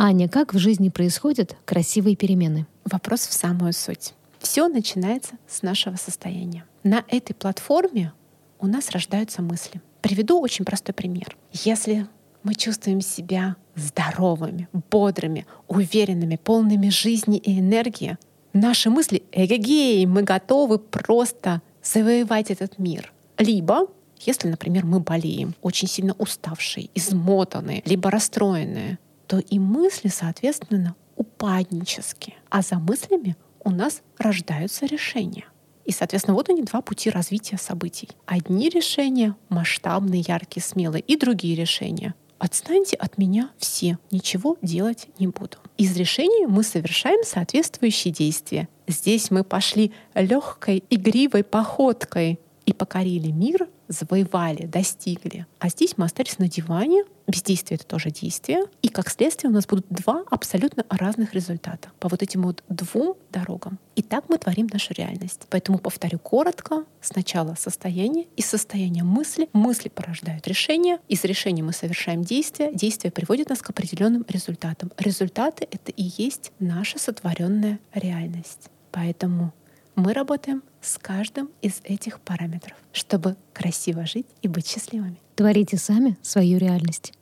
Аня, как в жизни происходят красивые перемены? Вопрос в самую суть. Все начинается с нашего состояния. На этой платформе у нас рождаются мысли. Приведу очень простой пример. Если мы чувствуем себя здоровыми, бодрыми, уверенными, полными жизни и энергии, наши мысли эгегей, мы готовы просто завоевать этот мир. Либо если, например, мы болеем, очень сильно уставшие, измотанные, либо расстроенные, то и мысли, соответственно, упаднические. А за мыслями у нас рождаются решения. И, соответственно, вот они два пути развития событий. Одни решения масштабные, яркие, смелые, и другие решения отстаньте от меня все, ничего делать не буду. Из решений мы совершаем соответствующие действия. Здесь мы пошли легкой, игривой походкой и покорили мир завоевали, достигли. А здесь мы остались на диване, бездействие — это тоже действие, и как следствие у нас будут два абсолютно разных результата по вот этим вот двум дорогам. И так мы творим нашу реальность. Поэтому повторю коротко. Сначала состояние, из состояния мысли. Мысли порождают решения. Из решения мы совершаем действия. Действия приводят нас к определенным результатам. Результаты — это и есть наша сотворенная реальность. Поэтому мы работаем с каждым из этих параметров, чтобы красиво жить и быть счастливыми. Творите сами свою реальность.